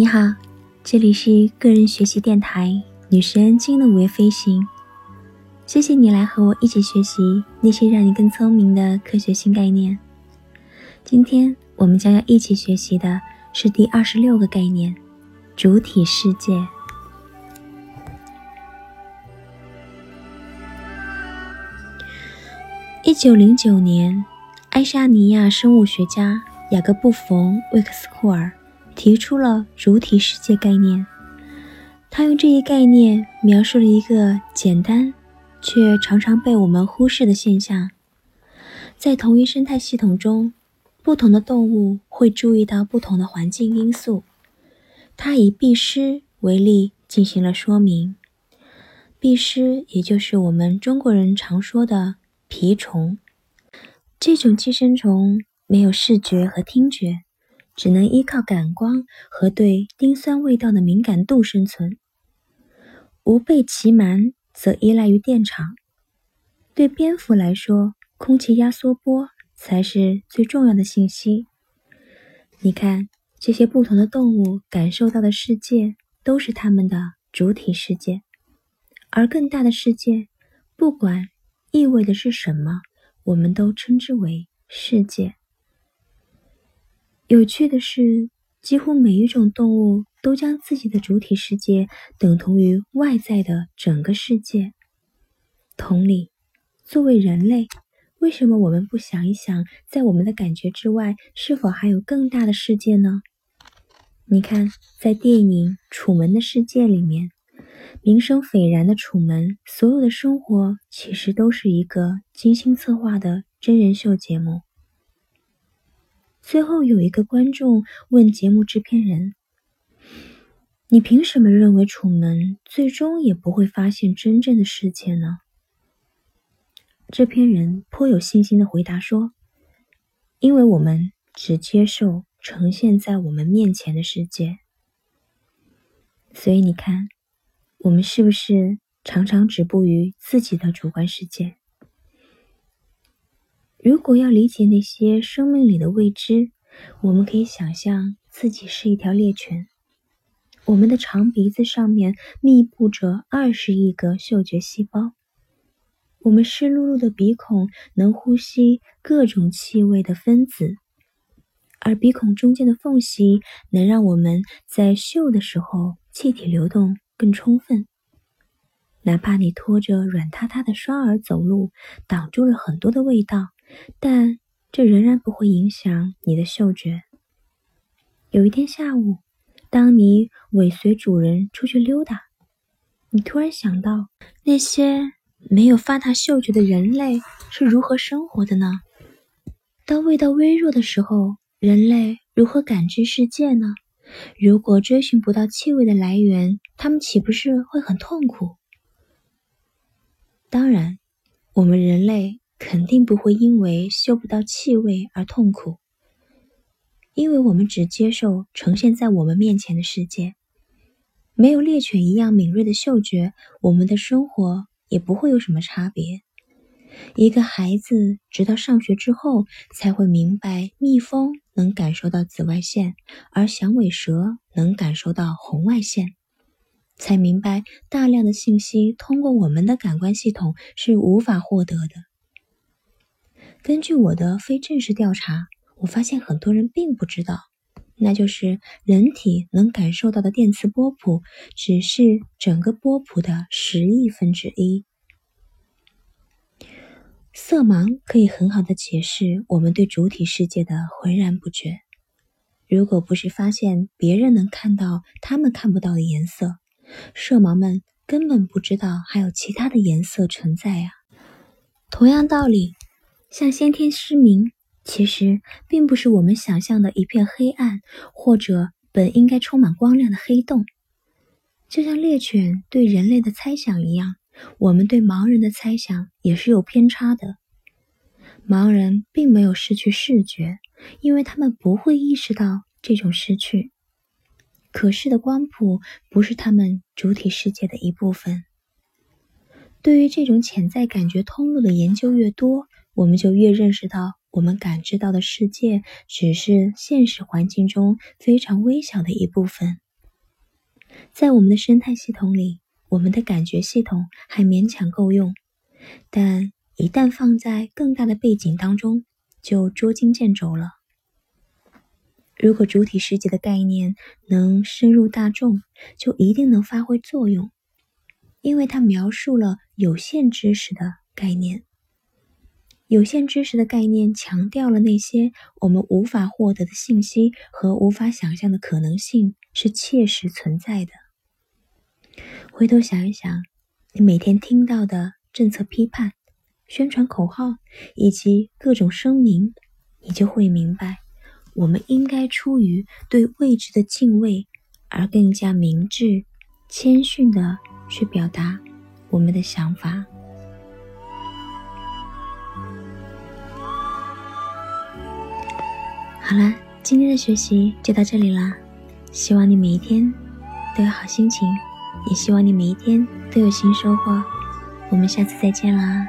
你好，这里是个人学习电台女神经的午夜飞行。谢谢你来和我一起学习那些让你更聪明的科学新概念。今天我们将要一起学习的是第二十六个概念——主体世界。一九零九年，爱沙尼亚生物学家雅各布·冯·魏克斯库尔提出了主体世界概念。他用这一概念描述了一个简单却常常被我们忽视的现象：在同一生态系统中，不同的动物会注意到不同的环境因素。他以壁虱为例进行了说明。壁虱，也就是我们中国人常说的。蜱虫这种寄生虫没有视觉和听觉，只能依靠感光和对丁酸味道的敏感度生存。无背鳍螨则依赖于电场。对蝙蝠来说，空气压缩波才是最重要的信息。你看，这些不同的动物感受到的世界都是它们的主体世界，而更大的世界，不管。意味的是什么？我们都称之为世界。有趣的是，几乎每一种动物都将自己的主体世界等同于外在的整个世界。同理，作为人类，为什么我们不想一想，在我们的感觉之外，是否还有更大的世界呢？你看，在电影《楚门的世界》里面。名声斐然的楚门，所有的生活其实都是一个精心策划的真人秀节目。最后有一个观众问节目制片人：“你凭什么认为楚门最终也不会发现真正的世界呢？”制片人颇有信心的回答说：“因为我们只接受呈现在我们面前的世界，所以你看。”我们是不是常常止步于自己的主观世界？如果要理解那些生命里的未知，我们可以想象自己是一条猎犬，我们的长鼻子上面密布着二十亿个嗅觉细胞，我们湿漉漉的鼻孔能呼吸各种气味的分子，而鼻孔中间的缝隙能让我们在嗅的时候气体流动。更充分，哪怕你拖着软塌塌的双耳走路，挡住了很多的味道，但这仍然不会影响你的嗅觉。有一天下午，当你尾随主人出去溜达，你突然想到，那些没有发达嗅觉的人类是如何生活的呢？当味道微弱的时候，人类如何感知世界呢？如果追寻不到气味的来源，他们岂不是会很痛苦？当然，我们人类肯定不会因为嗅不到气味而痛苦，因为我们只接受呈现在我们面前的世界。没有猎犬一样敏锐的嗅觉，我们的生活也不会有什么差别。一个孩子直到上学之后才会明白，蜜蜂能感受到紫外线，而响尾蛇能感受到红外线，才明白大量的信息通过我们的感官系统是无法获得的。根据我的非正式调查，我发现很多人并不知道，那就是人体能感受到的电磁波谱只是整个波谱的十亿分之一。色盲可以很好的解释我们对主体世界的浑然不觉。如果不是发现别人能看到他们看不到的颜色，色盲们根本不知道还有其他的颜色存在呀。同样道理，像先天失明，其实并不是我们想象的一片黑暗，或者本应该充满光亮的黑洞。就像猎犬对人类的猜想一样。我们对盲人的猜想也是有偏差的。盲人并没有失去视觉，因为他们不会意识到这种失去。可视的光谱不是他们主体世界的一部分。对于这种潜在感觉通路的研究越多，我们就越认识到，我们感知到的世界只是现实环境中非常微小的一部分。在我们的生态系统里，我们的感觉系统还勉强够用，但一旦放在更大的背景当中，就捉襟见肘了。如果主体世界的概念能深入大众，就一定能发挥作用，因为它描述了有限知识的概念。有限知识的概念强调了那些我们无法获得的信息和无法想象的可能性是切实存在的。回头想一想，你每天听到的政策批判、宣传口号以及各种声明，你就会明白，我们应该出于对未知的敬畏，而更加明智、谦逊的去表达我们的想法。好了，今天的学习就到这里啦。希望你每一天都有好心情，也希望你每一天都有新收获。我们下次再见啦！